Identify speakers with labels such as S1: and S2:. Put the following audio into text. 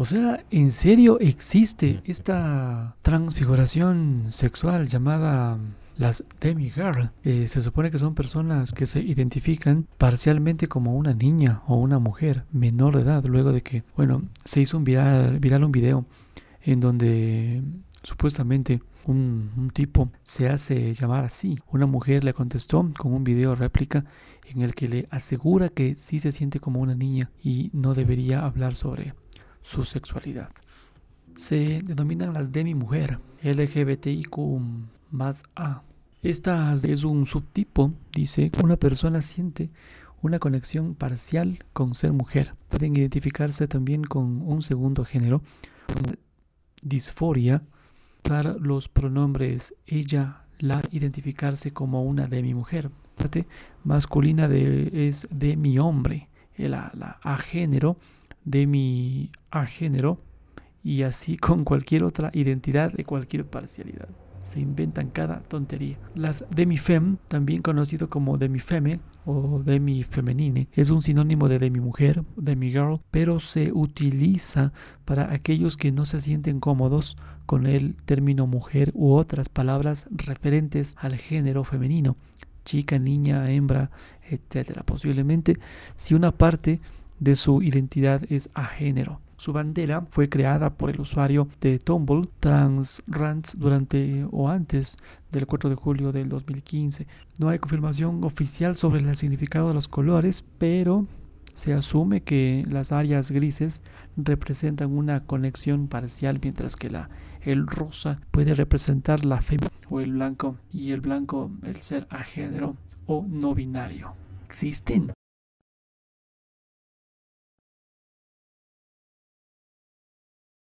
S1: O sea, ¿en serio existe esta transfiguración sexual llamada las demigirl? Eh, se supone que son personas que se identifican parcialmente como una niña o una mujer menor de edad, luego de que, bueno, se hizo un viral, viral un video en donde supuestamente un, un, tipo se hace llamar así. Una mujer le contestó con un video réplica en el que le asegura que sí se siente como una niña y no debería hablar sobre su sexualidad. Se denominan las demi-mujer, LGBTIQ más A. Esta es un subtipo, dice, una persona siente una conexión parcial con ser mujer. Pueden identificarse también con un segundo género, disforia, para los pronombres ella, la, identificarse como una demi-mujer. Parte masculina de, es de mi hombre, la, la a género de mi género y así con cualquier otra identidad de cualquier parcialidad. Se inventan cada tontería. Las demifem, también conocido como demifeme o demifemenine, es un sinónimo de demi-mujer, demi-girl, pero se utiliza para aquellos que no se sienten cómodos con el término mujer u otras palabras referentes al género femenino, chica, niña, hembra, etc. Posiblemente si una parte de su identidad es a género. Su bandera fue creada por el usuario de Tumble Trans Rants durante o antes del 4 de julio del 2015. No hay confirmación oficial sobre el significado de los colores, pero se asume que las áreas grises representan una conexión parcial, mientras que la, el rosa puede representar la fe o el blanco y el blanco el ser a género o no binario. Existen